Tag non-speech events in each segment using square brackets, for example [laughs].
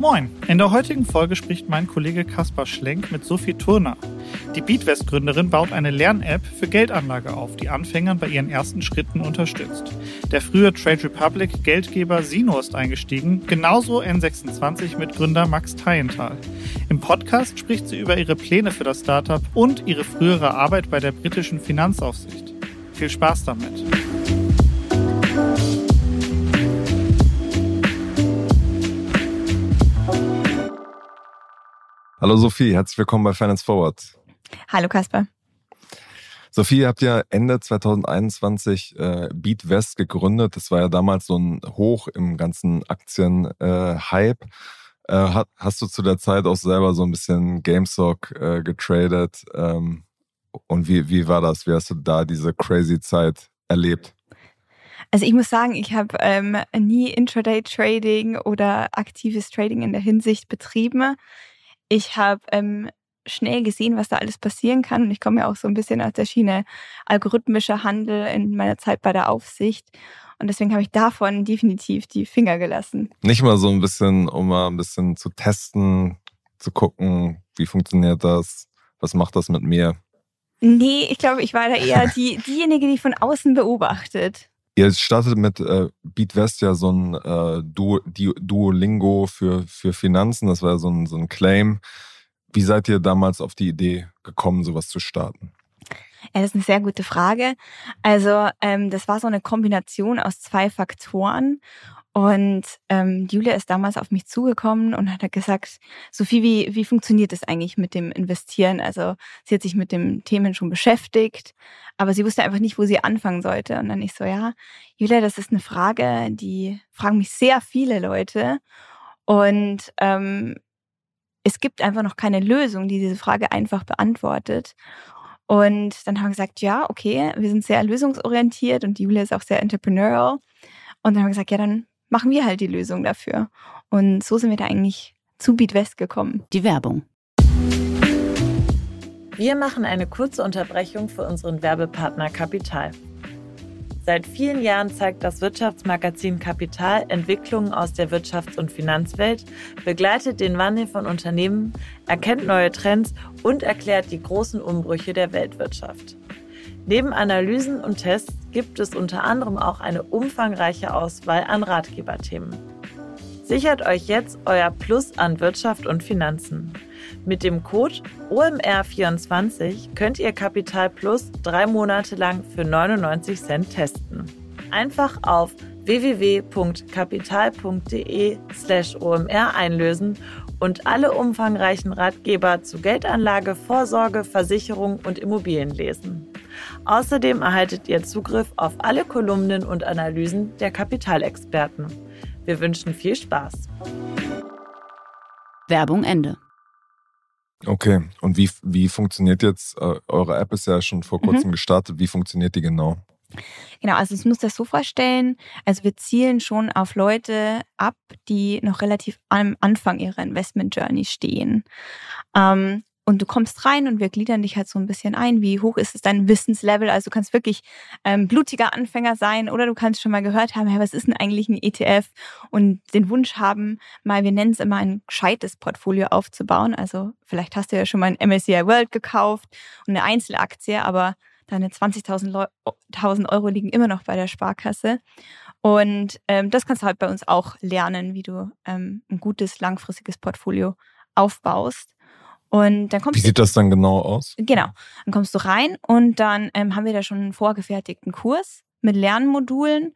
Moin, in der heutigen Folge spricht mein Kollege Kaspar Schlenk mit Sophie Turner. Die Beatwest-Gründerin baut eine Lern-App für Geldanlage auf, die Anfängern bei ihren ersten Schritten unterstützt. Der frühe Trade Republic Geldgeber Sino ist eingestiegen, genauso N26 mit Gründer Max Teienthal. Im Podcast spricht sie über ihre Pläne für das Startup und ihre frühere Arbeit bei der britischen Finanzaufsicht. Viel Spaß damit! Hallo Sophie, herzlich willkommen bei Finance Forward. Hallo Kasper. Sophie, ihr habt ja Ende 2021 äh, BeatWest gegründet. Das war ja damals so ein Hoch im ganzen Aktien-Hype. Äh, äh, hast du zu der Zeit auch selber so ein bisschen GameStop äh, getradet? Ähm, und wie, wie war das? Wie hast du da diese crazy Zeit erlebt? Also ich muss sagen, ich habe ähm, nie Intraday-Trading oder aktives Trading in der Hinsicht betrieben. Ich habe ähm, schnell gesehen, was da alles passieren kann. Und ich komme ja auch so ein bisschen aus der Schiene algorithmischer Handel in meiner Zeit bei der Aufsicht. Und deswegen habe ich davon definitiv die Finger gelassen. Nicht mal so ein bisschen, um mal ein bisschen zu testen, zu gucken, wie funktioniert das, was macht das mit mir? Nee, ich glaube, ich war da eher die, diejenige, die von außen beobachtet. Ihr startet mit äh, BeatWest ja so ein äh, du Duolingo für, für Finanzen. Das war ja so ein, so ein Claim. Wie seid ihr damals auf die Idee gekommen, sowas zu starten? Ja, das ist eine sehr gute Frage. Also ähm, das war so eine Kombination aus zwei Faktoren. Und ähm, Julia ist damals auf mich zugekommen und hat gesagt, Sophie, wie, wie funktioniert das eigentlich mit dem Investieren? Also sie hat sich mit dem Themen schon beschäftigt, aber sie wusste einfach nicht, wo sie anfangen sollte. Und dann ich so, ja, Julia, das ist eine Frage, die fragen mich sehr viele Leute. Und ähm, es gibt einfach noch keine Lösung, die diese Frage einfach beantwortet. Und dann haben wir gesagt, ja, okay, wir sind sehr lösungsorientiert und Julia ist auch sehr entrepreneurial. Und dann haben wir gesagt, ja, dann machen wir halt die Lösung dafür. Und so sind wir da eigentlich zu BeatWest gekommen. Die Werbung. Wir machen eine kurze Unterbrechung für unseren Werbepartner Kapital. Seit vielen Jahren zeigt das Wirtschaftsmagazin Kapital Entwicklungen aus der Wirtschafts- und Finanzwelt, begleitet den Wandel von Unternehmen, erkennt neue Trends und erklärt die großen Umbrüche der Weltwirtschaft. Neben Analysen und Tests gibt es unter anderem auch eine umfangreiche Auswahl an Ratgeberthemen. Sichert euch jetzt euer Plus an Wirtschaft und Finanzen. Mit dem Code OMR24 könnt ihr Kapital Plus drei Monate lang für 99 Cent testen. Einfach auf www.kapital.de slash OMR einlösen und alle umfangreichen Ratgeber zu Geldanlage, Vorsorge, Versicherung und Immobilien lesen. Außerdem erhaltet ihr Zugriff auf alle Kolumnen und Analysen der Kapitalexperten. Wir wünschen viel Spaß. Werbung Ende. Okay, und wie, wie funktioniert jetzt, äh, eure App ist ja schon vor kurzem mhm. gestartet, wie funktioniert die genau? Genau, also es muss das so vorstellen, also wir zielen schon auf Leute ab, die noch relativ am Anfang ihrer Investment Journey stehen. Ähm, und du kommst rein und wir gliedern dich halt so ein bisschen ein, wie hoch ist es dein Wissenslevel. Also du kannst wirklich ähm, blutiger Anfänger sein oder du kannst schon mal gehört haben, hey, was ist denn eigentlich ein ETF? Und den Wunsch haben, mal, wir nennen es immer ein gescheites Portfolio aufzubauen. Also vielleicht hast du ja schon mal ein MSCI World gekauft und eine Einzelaktie, aber deine 20.000 Euro liegen immer noch bei der Sparkasse. Und ähm, das kannst du halt bei uns auch lernen, wie du ähm, ein gutes, langfristiges Portfolio aufbaust. Und dann kommst Wie sieht das dann genau aus? Genau. Dann kommst du rein und dann ähm, haben wir da schon einen vorgefertigten Kurs mit Lernmodulen.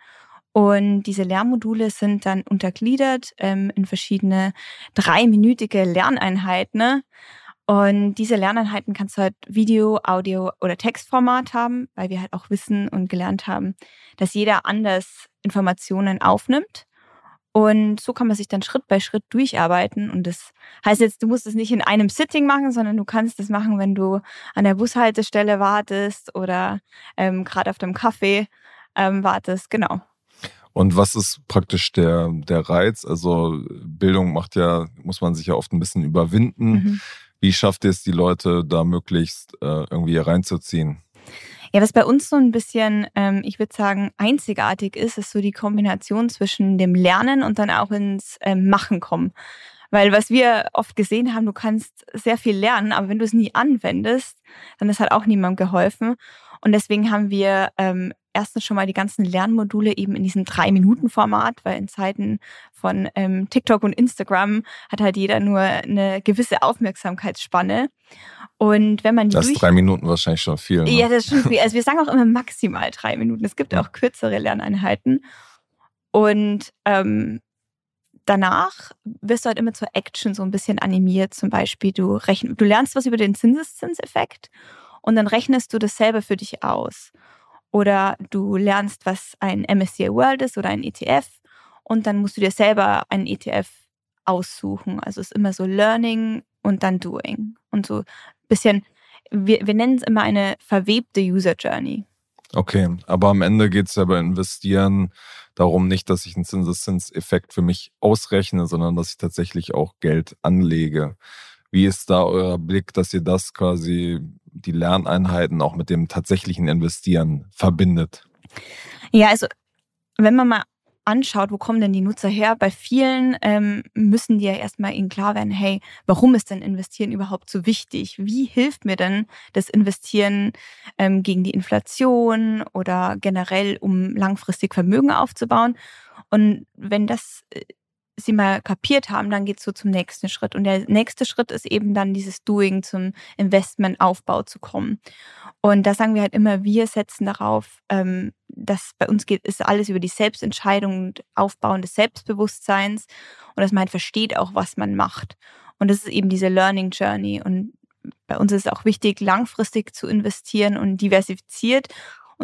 Und diese Lernmodule sind dann untergliedert ähm, in verschiedene dreiminütige Lerneinheiten. Ne? Und diese Lerneinheiten kannst du halt Video, Audio oder Textformat haben, weil wir halt auch wissen und gelernt haben, dass jeder anders Informationen aufnimmt. Und so kann man sich dann Schritt bei Schritt durcharbeiten. Und das heißt jetzt, du musst es nicht in einem Sitting machen, sondern du kannst es machen, wenn du an der Bushaltestelle wartest oder ähm, gerade auf dem Kaffee ähm, wartest. Genau. Und was ist praktisch der, der Reiz? Also Bildung macht ja, muss man sich ja oft ein bisschen überwinden. Mhm. Wie schafft ihr es, die Leute da möglichst äh, irgendwie reinzuziehen? Ja, was bei uns so ein bisschen, ähm, ich würde sagen, einzigartig ist, ist so die Kombination zwischen dem Lernen und dann auch ins ähm, Machen kommen. Weil was wir oft gesehen haben, du kannst sehr viel lernen, aber wenn du es nie anwendest, dann ist halt auch niemandem geholfen. Und deswegen haben wir ähm, erstens schon mal die ganzen Lernmodule eben in diesem Drei-Minuten-Format, weil in Zeiten von ähm, TikTok und Instagram hat halt jeder nur eine gewisse Aufmerksamkeitsspanne. Und wenn man die. Das ist drei Minuten wahrscheinlich schon viel. Ne? Ja, das ist schon viel. Also wir sagen auch immer maximal drei Minuten. Es gibt auch kürzere Lerneinheiten. Und ähm, danach wirst du halt immer zur Action so ein bisschen animiert. Zum Beispiel, du, rechn du lernst was über den Zinseszinseffekt und dann rechnest du das selber für dich aus. Oder du lernst, was ein MSCI World ist oder ein ETF und dann musst du dir selber einen ETF aussuchen. Also es ist immer so Learning und dann Doing. Und so ein bisschen, wir, wir nennen es immer eine verwebte User Journey. Okay, aber am Ende geht es ja bei Investieren darum nicht, dass ich einen Zinseszinseffekt für mich ausrechne, sondern dass ich tatsächlich auch Geld anlege. Wie ist da euer Blick, dass ihr das quasi die Lerneinheiten auch mit dem tatsächlichen Investieren verbindet? Ja, also wenn man mal anschaut, wo kommen denn die Nutzer her, bei vielen ähm, müssen die ja erstmal ihnen klar werden, hey, warum ist denn Investieren überhaupt so wichtig? Wie hilft mir denn das Investieren ähm, gegen die Inflation oder generell, um langfristig Vermögen aufzubauen? Und wenn das äh, sie mal kapiert haben, dann geht es so zum nächsten Schritt. Und der nächste Schritt ist eben dann dieses Doing zum Investmentaufbau zu kommen. Und da sagen wir halt immer, wir setzen darauf, ähm, dass bei uns geht, ist alles über die Selbstentscheidung und Aufbauen des Selbstbewusstseins und dass man halt versteht auch, was man macht. Und das ist eben diese Learning Journey. Und bei uns ist es auch wichtig, langfristig zu investieren und diversifiziert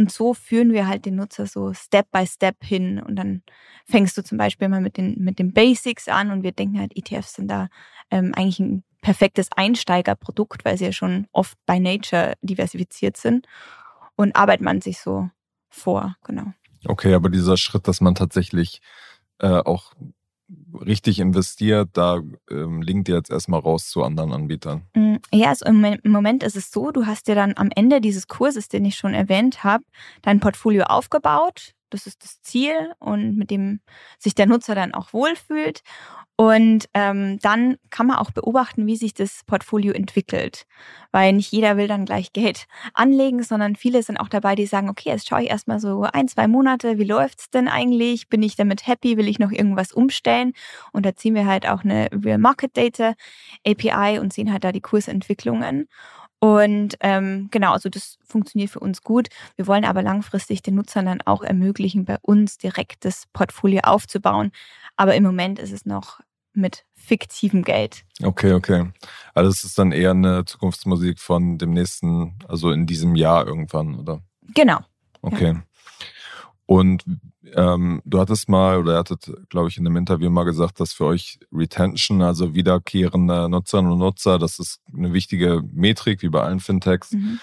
und so führen wir halt den Nutzer so Step by Step hin. Und dann fängst du zum Beispiel mal mit den, mit den Basics an und wir denken halt, ETFs sind da ähm, eigentlich ein perfektes Einsteigerprodukt, weil sie ja schon oft by Nature diversifiziert sind. Und arbeitet man sich so vor, genau. Okay, aber dieser Schritt, dass man tatsächlich äh, auch richtig investiert, da ähm, linkt ihr jetzt erstmal raus zu anderen Anbietern? Mm, ja, also im Moment ist es so, du hast dir dann am Ende dieses Kurses, den ich schon erwähnt habe, dein Portfolio aufgebaut. Das ist das Ziel und mit dem sich der Nutzer dann auch wohlfühlt. Und ähm, dann kann man auch beobachten, wie sich das Portfolio entwickelt. Weil nicht jeder will dann gleich Geld anlegen, sondern viele sind auch dabei, die sagen, okay, jetzt schaue ich erstmal so ein, zwei Monate, wie läuft's denn eigentlich? Bin ich damit happy? Will ich noch irgendwas umstellen? Und da ziehen wir halt auch eine Real Market Data API und sehen halt da die Kursentwicklungen. Und ähm, genau, also das funktioniert für uns gut. Wir wollen aber langfristig den Nutzern dann auch ermöglichen, bei uns direkt das Portfolio aufzubauen. Aber im Moment ist es noch mit fiktivem Geld. Okay, okay. Also es ist dann eher eine Zukunftsmusik von dem nächsten, also in diesem Jahr irgendwann, oder? Genau. Okay. Ja. Und ähm, du hattest mal, oder ihr hattet, glaube ich, in einem Interview mal gesagt, dass für euch Retention, also wiederkehrende Nutzerinnen und Nutzer, das ist eine wichtige Metrik, wie bei allen Fintechs. Mhm.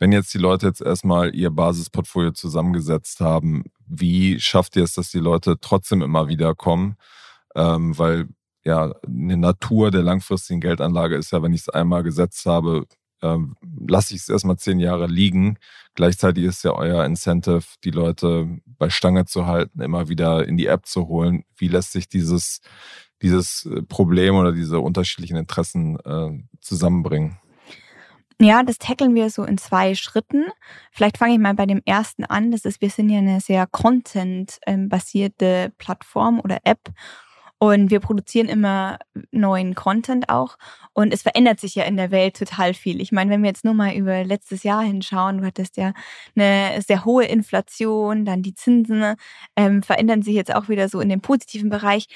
Wenn jetzt die Leute jetzt erstmal ihr Basisportfolio zusammengesetzt haben, wie schafft ihr es, dass die Leute trotzdem immer wieder kommen? Ähm, weil ja, eine Natur der langfristigen Geldanlage ist ja, wenn ich es einmal gesetzt habe, ähm, lasse ich es erstmal zehn Jahre liegen. Gleichzeitig ist ja euer Incentive, die Leute bei Stange zu halten, immer wieder in die App zu holen. Wie lässt sich dieses, dieses äh, Problem oder diese unterschiedlichen Interessen äh, zusammenbringen? Ja, das tackeln wir so in zwei Schritten. Vielleicht fange ich mal bei dem ersten an. Das ist, wir sind ja eine sehr content-basierte Plattform oder App. Und wir produzieren immer neuen Content auch. Und es verändert sich ja in der Welt total viel. Ich meine, wenn wir jetzt nur mal über letztes Jahr hinschauen, du hattest ja eine sehr hohe Inflation, dann die Zinsen ähm, verändern sich jetzt auch wieder so in den positiven Bereich.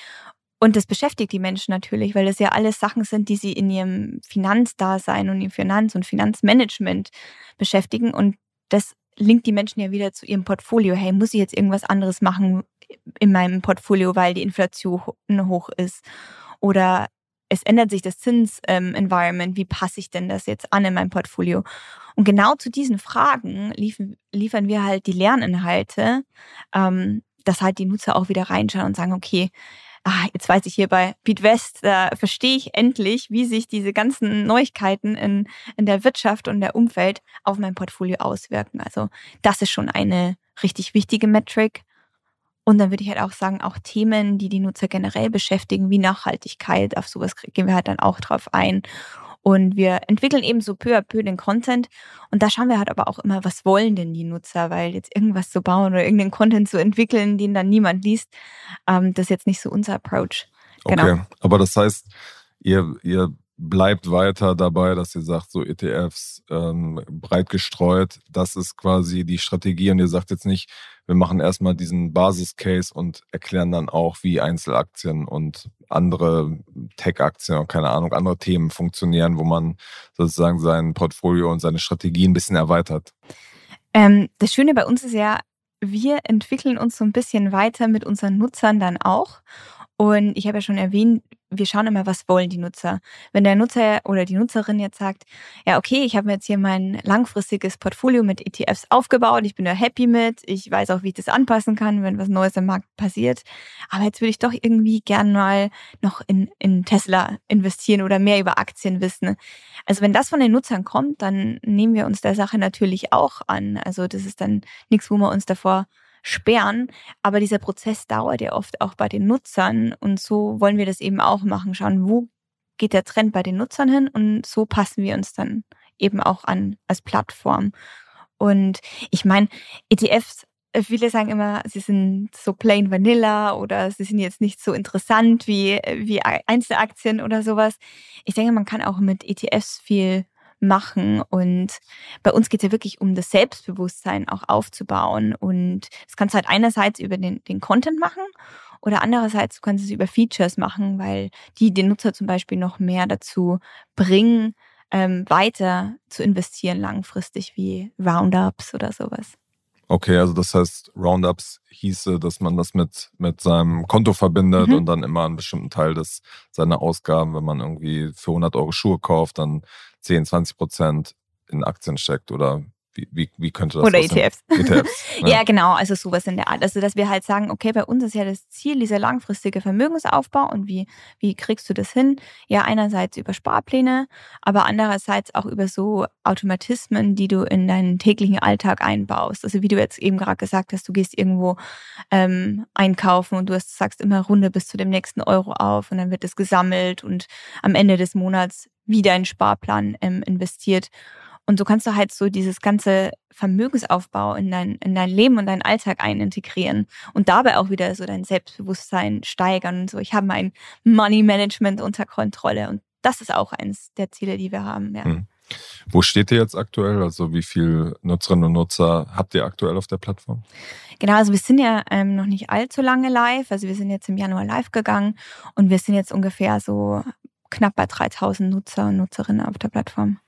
Und das beschäftigt die Menschen natürlich, weil das ja alles Sachen sind, die sie in ihrem Finanzdasein und im Finanz- und Finanzmanagement beschäftigen. Und das linkt die Menschen ja wieder zu ihrem Portfolio. Hey, muss ich jetzt irgendwas anderes machen in meinem Portfolio, weil die Inflation hoch ist? Oder es ändert sich das Zins-Environment. Wie passe ich denn das jetzt an in meinem Portfolio? Und genau zu diesen Fragen liefern, liefern wir halt die Lerninhalte, ähm, dass halt die Nutzer auch wieder reinschauen und sagen, okay, ah, jetzt weiß ich hier bei BeatWest, da verstehe ich endlich, wie sich diese ganzen Neuigkeiten in, in der Wirtschaft und der Umwelt auf mein Portfolio auswirken. Also das ist schon eine richtig wichtige Metric. Und dann würde ich halt auch sagen, auch Themen, die die Nutzer generell beschäftigen, wie Nachhaltigkeit, auf sowas gehen wir halt dann auch drauf ein. Und wir entwickeln eben so peu à peu den Content. Und da schauen wir halt aber auch immer, was wollen denn die Nutzer? Weil jetzt irgendwas zu bauen oder irgendeinen Content zu entwickeln, den dann niemand liest, ähm, das ist jetzt nicht so unser Approach. Genau. Okay, aber das heißt, ihr, ihr bleibt weiter dabei, dass ihr sagt, so ETFs ähm, breit gestreut, das ist quasi die Strategie und ihr sagt jetzt nicht, wir machen erstmal diesen Basiscase und erklären dann auch, wie Einzelaktien und andere Tech-Aktien, keine Ahnung, andere Themen funktionieren, wo man sozusagen sein Portfolio und seine Strategie ein bisschen erweitert. Ähm, das Schöne bei uns ist ja, wir entwickeln uns so ein bisschen weiter mit unseren Nutzern dann auch. Und ich habe ja schon erwähnt, wir schauen immer, was wollen die Nutzer. Wenn der Nutzer oder die Nutzerin jetzt sagt, ja, okay, ich habe mir jetzt hier mein langfristiges Portfolio mit ETFs aufgebaut, ich bin da happy mit, ich weiß auch, wie ich das anpassen kann, wenn was Neues im Markt passiert, aber jetzt würde ich doch irgendwie gern mal noch in, in Tesla investieren oder mehr über Aktien wissen. Also wenn das von den Nutzern kommt, dann nehmen wir uns der Sache natürlich auch an. Also das ist dann nichts, wo wir uns davor sperren. Aber dieser Prozess dauert ja oft auch bei den Nutzern. Und so wollen wir das eben auch machen. Schauen, wo geht der Trend bei den Nutzern hin? Und so passen wir uns dann eben auch an als Plattform. Und ich meine, ETFs, äh, viele sagen immer, sie sind so plain vanilla oder sie sind jetzt nicht so interessant wie, wie Einzelaktien oder sowas. Ich denke, man kann auch mit ETFs viel machen. Und bei uns geht es ja wirklich um das Selbstbewusstsein auch aufzubauen. Und das kannst du halt einerseits über den, den Content machen oder andererseits du kannst es über Features machen, weil die den Nutzer zum Beispiel noch mehr dazu bringen, ähm, weiter zu investieren langfristig wie Roundups oder sowas. Okay, also das heißt, Roundups hieße, dass man das mit, mit seinem Konto verbindet mhm. und dann immer einen bestimmten Teil des, seiner Ausgaben, wenn man irgendwie für 100 Euro Schuhe kauft, dann 10, 20 Prozent in Aktien steckt oder wie, wie, könnte das Oder ETFs. ETFs [laughs] ja. ja. genau, also sowas in der Art. Also, dass wir halt sagen, okay, bei uns ist ja das Ziel dieser langfristige Vermögensaufbau und wie, wie kriegst du das hin? Ja, einerseits über Sparpläne, aber andererseits auch über so Automatismen, die du in deinen täglichen Alltag einbaust. Also, wie du jetzt eben gerade gesagt hast, du gehst irgendwo ähm, einkaufen und du hast, sagst immer Runde bis zu dem nächsten Euro auf und dann wird es gesammelt und am Ende des Monats wieder in Sparplan ähm, investiert. Und so kannst du halt so dieses ganze Vermögensaufbau in dein, in dein Leben und deinen Alltag einintegrieren und dabei auch wieder so dein Selbstbewusstsein steigern und so. Ich habe mein Money Management unter Kontrolle und das ist auch eins der Ziele, die wir haben. Ja. Hm. Wo steht ihr jetzt aktuell? Also wie viele Nutzerinnen und Nutzer habt ihr aktuell auf der Plattform? Genau, also wir sind ja ähm, noch nicht allzu lange live. Also wir sind jetzt im Januar live gegangen und wir sind jetzt ungefähr so knapp bei 3000 Nutzer und Nutzerinnen auf der Plattform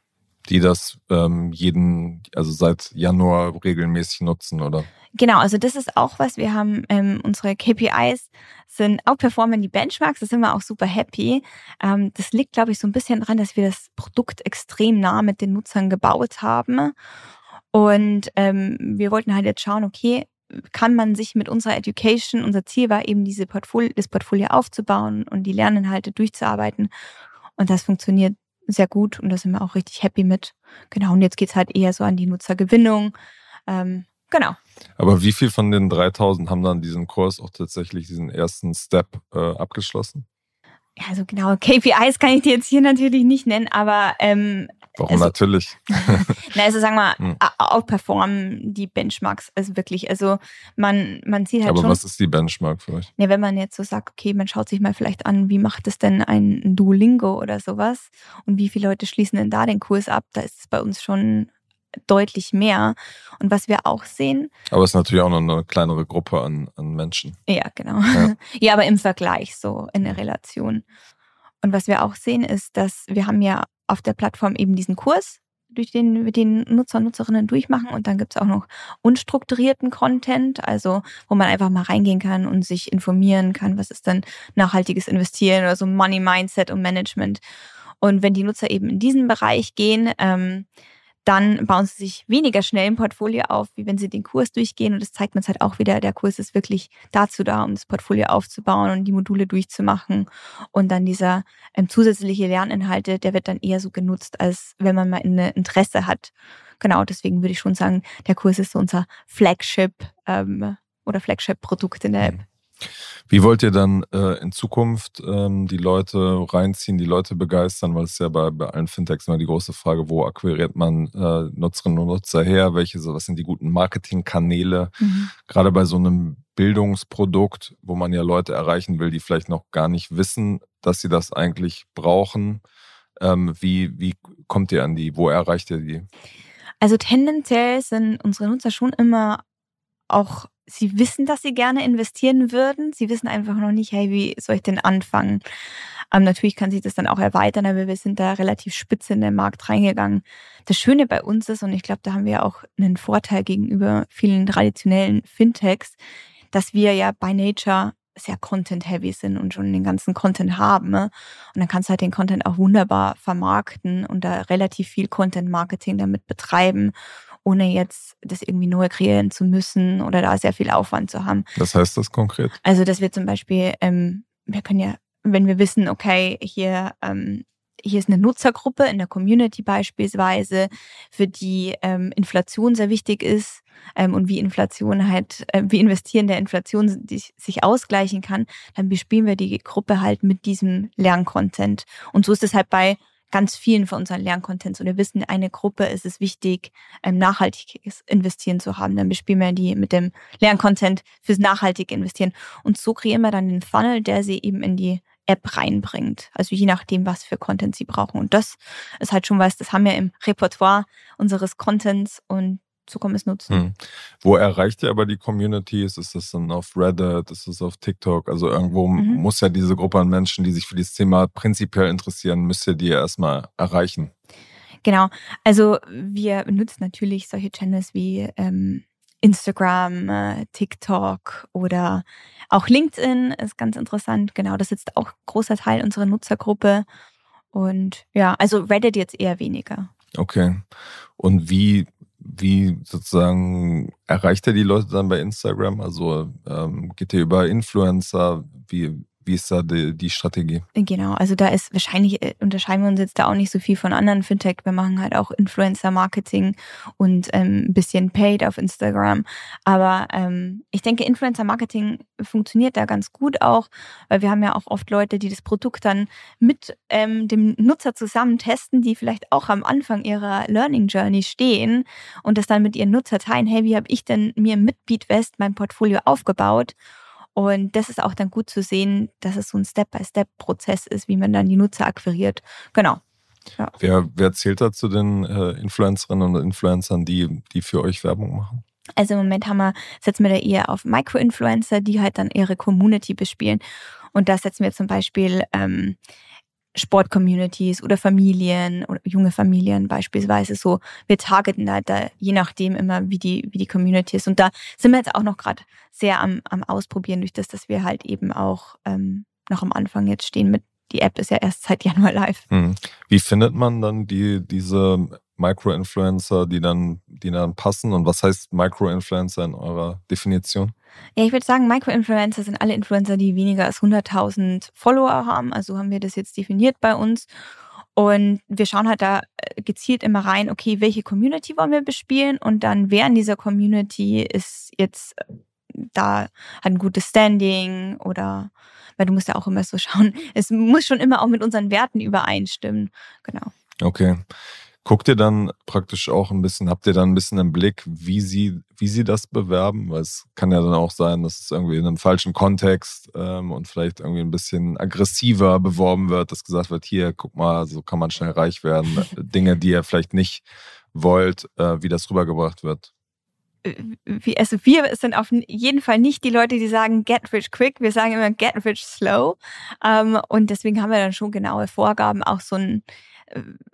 die das ähm, jeden, also seit Januar regelmäßig nutzen, oder? Genau, also das ist auch was. Wir haben ähm, unsere KPIs sind outperformen die Benchmarks, da sind wir auch super happy. Ähm, das liegt, glaube ich, so ein bisschen daran, dass wir das Produkt extrem nah mit den Nutzern gebaut haben. Und ähm, wir wollten halt jetzt schauen, okay, kann man sich mit unserer Education, unser Ziel war eben diese Portfolio, das Portfolio aufzubauen und die Lerninhalte durchzuarbeiten. Und das funktioniert sehr gut und da sind wir auch richtig happy mit. Genau, und jetzt geht es halt eher so an die Nutzergewinnung. Ähm, genau. Aber wie viel von den 3000 haben dann diesen Kurs auch tatsächlich diesen ersten Step äh, abgeschlossen? Ja, also genau, [laughs] KPIs kann ich dir jetzt hier natürlich nicht nennen, aber ähm, Warum also, natürlich? [laughs] na, also sagen wir, hm. outperformen die Benchmarks, also wirklich. Also man, man sieht halt Aber schon. was ist die Benchmark für euch? Ne, wenn man jetzt so sagt, okay, man schaut sich mal vielleicht an, wie macht es denn ein Duolingo oder sowas und wie viele Leute schließen denn da den Kurs ab, da ist es bei uns schon deutlich mehr. Und was wir auch sehen. Aber es ist natürlich auch noch eine kleinere Gruppe an, an Menschen. Ja, genau. Ja. [laughs] ja, aber im Vergleich so in der Relation. Und was wir auch sehen, ist, dass wir haben ja auf der Plattform eben diesen Kurs, durch den wir den Nutzer und Nutzerinnen durchmachen. Und dann gibt es auch noch unstrukturierten Content, also wo man einfach mal reingehen kann und sich informieren kann, was ist dann nachhaltiges Investieren oder so Money Mindset und Management. Und wenn die Nutzer eben in diesen Bereich gehen, ähm, dann bauen sie sich weniger schnell ein Portfolio auf, wie wenn sie den Kurs durchgehen. Und das zeigt uns halt auch wieder, der Kurs ist wirklich dazu da, um das Portfolio aufzubauen und die Module durchzumachen. Und dann dieser ähm, zusätzliche Lerninhalte, der wird dann eher so genutzt, als wenn man mal ein Interesse hat. Genau, deswegen würde ich schon sagen, der Kurs ist so unser Flagship ähm, oder Flagship-Produkt in der App. Wie wollt ihr dann äh, in Zukunft ähm, die Leute reinziehen, die Leute begeistern? Weil es ja bei, bei allen Fintechs immer die große Frage, wo akquiriert man äh, Nutzerinnen und Nutzer her? Welche, so, was sind die guten Marketingkanäle? Mhm. Gerade bei so einem Bildungsprodukt, wo man ja Leute erreichen will, die vielleicht noch gar nicht wissen, dass sie das eigentlich brauchen. Ähm, wie, wie kommt ihr an die? Wo erreicht ihr die? Also tendenziell sind unsere Nutzer schon immer auch sie wissen, dass sie gerne investieren würden. Sie wissen einfach noch nicht, hey, wie soll ich denn anfangen? Ähm, natürlich kann sich das dann auch erweitern, aber wir sind da relativ spitze in den Markt reingegangen. Das Schöne bei uns ist, und ich glaube, da haben wir auch einen Vorteil gegenüber vielen traditionellen Fintechs, dass wir ja by Nature sehr content-heavy sind und schon den ganzen Content haben. Ne? Und dann kannst du halt den Content auch wunderbar vermarkten und da relativ viel Content-Marketing damit betreiben ohne jetzt das irgendwie neu kreieren zu müssen oder da sehr viel Aufwand zu haben. Was heißt das konkret? Also, dass wir zum Beispiel, ähm, wir können ja, wenn wir wissen, okay, hier ähm, hier ist eine Nutzergruppe in der Community beispielsweise, für die ähm, Inflation sehr wichtig ist ähm, und wie Inflation halt, äh, wie Investieren der Inflation sich ausgleichen kann, dann bespielen wir die Gruppe halt mit diesem Lerncontent. Und so ist es halt bei ganz vielen von unseren Lerncontents. Und wir wissen, eine Gruppe ist es wichtig, ähm, nachhaltiges Investieren zu haben. Dann bespielen wir die mit dem Lerncontent fürs nachhaltige Investieren. Und so kreieren wir dann den Funnel, der sie eben in die App reinbringt. Also je nachdem, was für Content sie brauchen. Und das ist halt schon was, das haben wir im Repertoire unseres Contents und es nutzen. Hm. Wo erreicht ihr aber die Communities? Ist das dann auf Reddit? Ist das auf TikTok? Also irgendwo mhm. muss ja diese Gruppe an Menschen, die sich für dieses Thema prinzipiell interessieren, müsst ihr die ja erstmal erreichen. Genau. Also wir benutzen natürlich solche Channels wie ähm, Instagram, äh, TikTok oder auch LinkedIn ist ganz interessant. Genau, das ist auch großer Teil unserer Nutzergruppe. Und ja, also Reddit jetzt eher weniger. Okay. Und wie wie sozusagen erreicht er die Leute dann bei Instagram? Also ähm, geht ihr über Influencer? Wie, wie ist da die, die, Strategie? Genau, also da ist wahrscheinlich, äh, unterscheiden wir uns jetzt da auch nicht so viel von anderen Fintech. Wir machen halt auch Influencer-Marketing und ähm, ein bisschen Paid auf Instagram. Aber ähm, ich denke, Influencer-Marketing funktioniert da ganz gut auch, weil wir haben ja auch oft Leute, die das Produkt dann mit ähm, dem Nutzer zusammen testen, die vielleicht auch am Anfang ihrer Learning Journey stehen und das dann mit ihren Nutzer teilen, hey, wie habe ich denn mir mit BeatWest mein Portfolio aufgebaut? Und das ist auch dann gut zu sehen, dass es so ein Step-by-Step-Prozess ist, wie man dann die Nutzer akquiriert. Genau. Ja. Wer, wer zählt da zu den äh, Influencerinnen und Influencern, die, die für euch Werbung machen? Also im Moment haben wir, setzen wir da eher auf Micro-Influencer, die halt dann ihre Community bespielen. Und da setzen wir zum Beispiel ähm, Sport-Communities oder Familien oder junge Familien beispielsweise so. Wir targeten halt da je nachdem immer, wie die, wie die Community ist. Und da sind wir jetzt auch noch gerade sehr am, am Ausprobieren, durch das, dass wir halt eben auch ähm, noch am Anfang jetzt stehen mit, die App ist ja erst seit [laughs] Januar live. Hm. Wie findet man dann die, diese Micro-Influencer, die dann, die dann passen? Und was heißt Micro-Influencer in eurer Definition? Ja, ich würde sagen, Micro-Influencer sind alle Influencer, die weniger als 100.000 Follower haben. Also haben wir das jetzt definiert bei uns. Und wir schauen halt da äh, gezielt immer rein, okay, welche Community wollen wir bespielen? Und dann, wer in dieser Community ist jetzt äh, da, hat ein gutes Standing oder, weil du musst ja auch immer so [laughs] schauen, es muss schon immer auch mit unseren Werten übereinstimmen. Genau. Okay. Guckt ihr dann praktisch auch ein bisschen, habt ihr dann ein bisschen im Blick, wie sie, wie sie das bewerben? Weil es kann ja dann auch sein, dass es irgendwie in einem falschen Kontext ähm, und vielleicht irgendwie ein bisschen aggressiver beworben wird, dass gesagt wird, hier, guck mal, so kann man schnell reich werden. [laughs] Dinge, die ihr vielleicht nicht wollt, äh, wie das rübergebracht wird wie, also wir sind auf jeden Fall nicht die Leute, die sagen get rich quick. Wir sagen immer get rich slow. Ähm, und deswegen haben wir dann schon genaue Vorgaben, auch so ein, äh,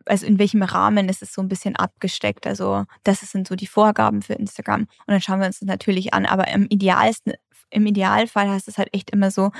also in welchem Rahmen ist es so ein bisschen abgesteckt. Also das sind so die Vorgaben für Instagram. Und dann schauen wir uns das natürlich an. Aber am idealsten im Idealfall du es halt echt immer so,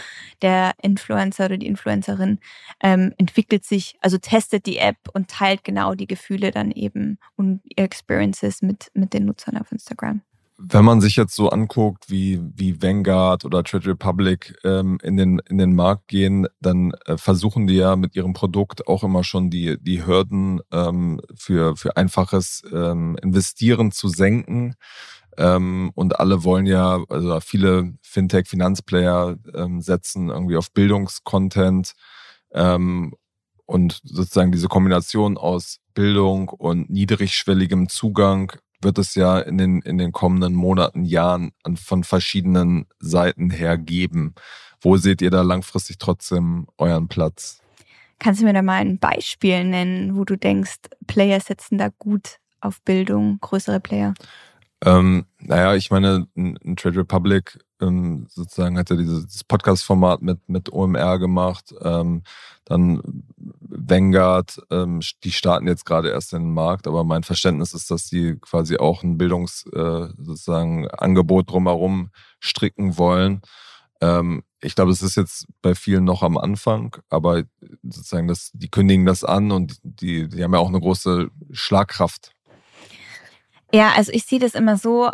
der Influencer oder die Influencerin ähm, entwickelt sich, also testet die App und teilt genau die Gefühle dann eben und Experiences mit, mit den Nutzern auf Instagram. Wenn man sich jetzt so anguckt, wie, wie Vanguard oder Trade Republic ähm, in, den, in den Markt gehen, dann äh, versuchen die ja mit ihrem Produkt auch immer schon die, die Hürden ähm, für, für einfaches ähm, Investieren zu senken. Ähm, und alle wollen ja, also viele Fintech-Finanzplayer ähm, setzen irgendwie auf Bildungskontent ähm, und sozusagen diese Kombination aus Bildung und niedrigschwelligem Zugang wird es ja in den, in den kommenden Monaten, Jahren an, von verschiedenen Seiten her geben. Wo seht ihr da langfristig trotzdem euren Platz? Kannst du mir da mal ein Beispiel nennen, wo du denkst, Player setzen da gut auf Bildung, größere Player? Ähm, naja, ich meine, ein Trade Republic ähm, sozusagen hat ja dieses, Podcast-Format mit, mit OMR gemacht. Ähm, dann Vanguard, ähm, die starten jetzt gerade erst in den Markt, aber mein Verständnis ist, dass die quasi auch ein Bildungs äh, sozusagen Angebot drumherum stricken wollen. Ähm, ich glaube, es ist jetzt bei vielen noch am Anfang, aber sozusagen das, die kündigen das an und die, die haben ja auch eine große Schlagkraft. Ja, also ich sehe das immer so,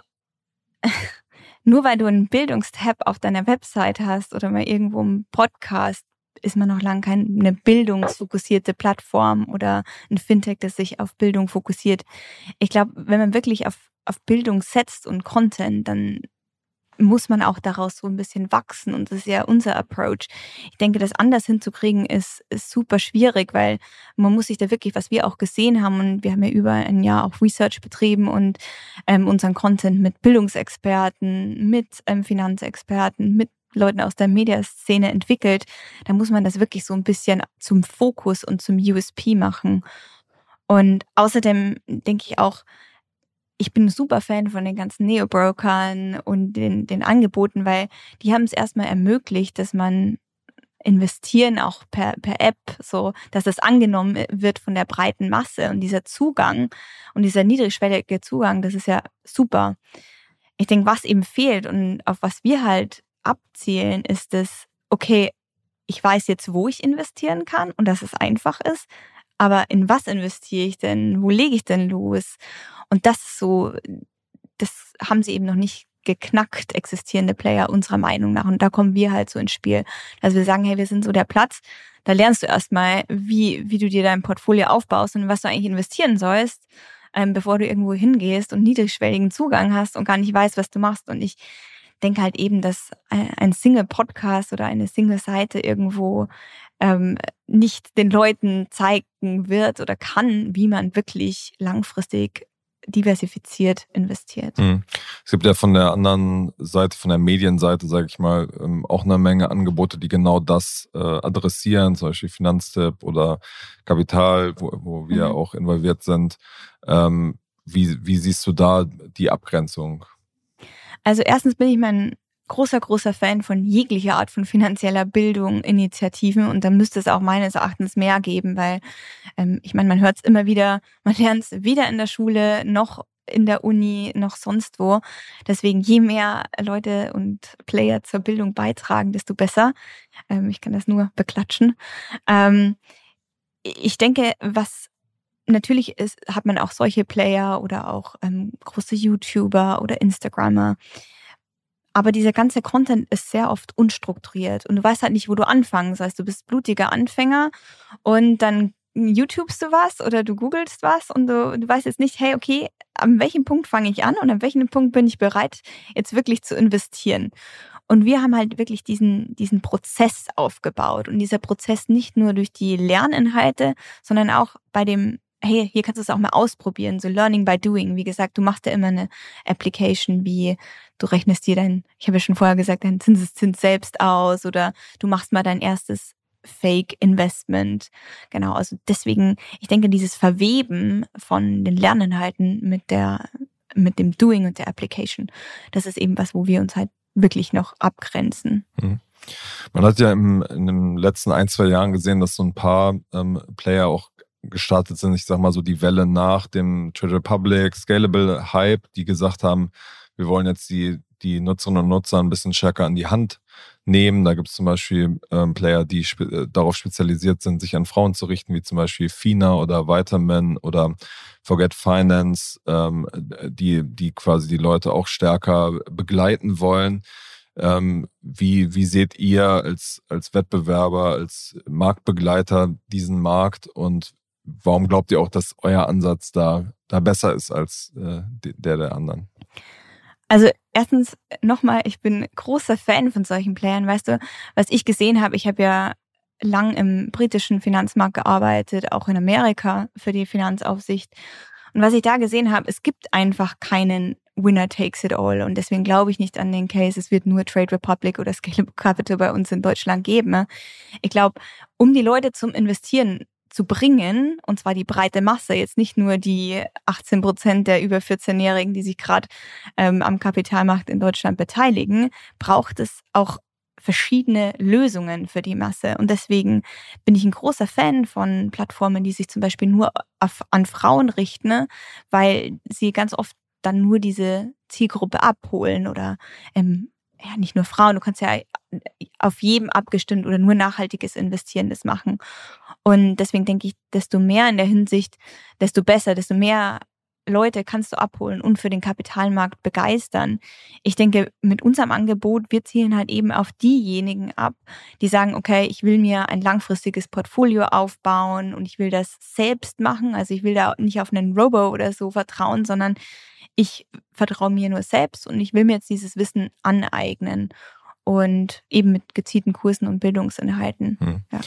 [laughs] nur weil du einen Bildungstab auf deiner Website hast oder mal irgendwo einen Podcast, ist man noch lange keine bildungsfokussierte Plattform oder ein Fintech, das sich auf Bildung fokussiert. Ich glaube, wenn man wirklich auf, auf Bildung setzt und Content, dann muss man auch daraus so ein bisschen wachsen. Und das ist ja unser Approach. Ich denke, das anders hinzukriegen ist, ist super schwierig, weil man muss sich da wirklich, was wir auch gesehen haben, und wir haben ja über ein Jahr auch Research betrieben und ähm, unseren Content mit Bildungsexperten, mit ähm, Finanzexperten, mit Leuten aus der Mediaszene entwickelt, da muss man das wirklich so ein bisschen zum Fokus und zum USP machen. Und außerdem denke ich auch, ich bin ein super Fan von den ganzen Neo-Brokern und den, den Angeboten, weil die haben es erstmal ermöglicht, dass man investieren auch per, per App, so dass es angenommen wird von der breiten Masse und dieser Zugang und dieser niedrigschwellige Zugang, das ist ja super. Ich denke, was eben fehlt und auf was wir halt abzielen, ist es, okay, ich weiß jetzt, wo ich investieren kann und dass es einfach ist, aber in was investiere ich denn? Wo lege ich denn los? Und das so, das haben sie eben noch nicht geknackt, existierende Player unserer Meinung nach. Und da kommen wir halt so ins Spiel. Also wir sagen, hey, wir sind so der Platz. Da lernst du erstmal, wie, wie du dir dein Portfolio aufbaust und was du eigentlich investieren sollst, ähm, bevor du irgendwo hingehst und niedrigschwelligen Zugang hast und gar nicht weißt, was du machst. Und ich denke halt eben, dass ein Single-Podcast oder eine Single-Seite irgendwo ähm, nicht den Leuten zeigen wird oder kann, wie man wirklich langfristig diversifiziert investiert. Mhm. Es gibt ja von der anderen Seite, von der Medienseite, sage ich mal, ähm, auch eine Menge Angebote, die genau das äh, adressieren, zum Beispiel Finanztipp oder Kapital, wo, wo wir mhm. auch involviert sind. Ähm, wie, wie siehst du da die Abgrenzung? Also erstens bin ich mein großer, großer Fan von jeglicher Art von finanzieller Bildung, Initiativen und da müsste es auch meines Erachtens mehr geben, weil ähm, ich meine, man hört es immer wieder, [laughs] man lernt es weder in der Schule noch in der Uni noch sonst wo. Deswegen je mehr Leute und Player zur Bildung beitragen, desto besser. Ähm, ich kann das nur beklatschen. Ähm, ich denke, was natürlich ist, hat man auch solche Player oder auch ähm, große YouTuber oder Instagrammer, aber dieser ganze Content ist sehr oft unstrukturiert und du weißt halt nicht, wo du anfangen. Heißt, du bist blutiger Anfänger und dann YouTubest du was oder du googelst was und du, du weißt jetzt nicht, hey, okay, an welchem Punkt fange ich an und an welchem Punkt bin ich bereit, jetzt wirklich zu investieren. Und wir haben halt wirklich diesen, diesen Prozess aufgebaut und dieser Prozess nicht nur durch die Lerninhalte, sondern auch bei dem hey, hier kannst du es auch mal ausprobieren, so Learning by Doing. Wie gesagt, du machst ja immer eine Application, wie du rechnest dir dein, ich habe ja schon vorher gesagt, dein Zinseszins selbst aus oder du machst mal dein erstes Fake-Investment. Genau, also deswegen, ich denke, dieses Verweben von den Lerninhalten mit der, mit dem Doing und der Application, das ist eben was, wo wir uns halt wirklich noch abgrenzen. Mhm. Man hat ja im, in den letzten ein, zwei Jahren gesehen, dass so ein paar ähm, Player auch gestartet sind, ich sag mal so die Welle nach dem Trade Republic, Scalable Hype, die gesagt haben, wir wollen jetzt die, die Nutzerinnen und Nutzer ein bisschen stärker an die Hand nehmen. Da gibt es zum Beispiel ähm, Player, die spe äh, darauf spezialisiert sind, sich an Frauen zu richten, wie zum Beispiel FINA oder Vitamin oder Forget Finance, ähm, die, die quasi die Leute auch stärker begleiten wollen. Ähm, wie, wie seht ihr als, als Wettbewerber, als Marktbegleiter diesen Markt und warum glaubt ihr auch, dass euer Ansatz da, da besser ist als äh, der der anderen? Also erstens nochmal, ich bin großer Fan von solchen Playern. Weißt du, was ich gesehen habe, ich habe ja lang im britischen Finanzmarkt gearbeitet, auch in Amerika für die Finanzaufsicht. Und was ich da gesehen habe, es gibt einfach keinen Winner takes it all. Und deswegen glaube ich nicht an den Case, es wird nur Trade Republic oder Scalable Capital bei uns in Deutschland geben. Ich glaube, um die Leute zum Investieren zu bringen, und zwar die breite Masse, jetzt nicht nur die 18 Prozent der über 14-Jährigen, die sich gerade ähm, am Kapitalmarkt in Deutschland beteiligen, braucht es auch verschiedene Lösungen für die Masse. Und deswegen bin ich ein großer Fan von Plattformen, die sich zum Beispiel nur auf, an Frauen richten, weil sie ganz oft dann nur diese Zielgruppe abholen oder ähm, ja, nicht nur Frauen, du kannst ja auf jedem abgestimmt oder nur nachhaltiges Investieren das machen. Und deswegen denke ich, desto mehr in der Hinsicht, desto besser, desto mehr Leute kannst du abholen und für den Kapitalmarkt begeistern. Ich denke, mit unserem Angebot, wir zielen halt eben auf diejenigen ab, die sagen, okay, ich will mir ein langfristiges Portfolio aufbauen und ich will das selbst machen. Also ich will da nicht auf einen Robo oder so vertrauen, sondern ich vertraue mir nur selbst und ich will mir jetzt dieses Wissen aneignen und eben mit gezielten Kursen und Bildungsinhalten. Hm. Ja.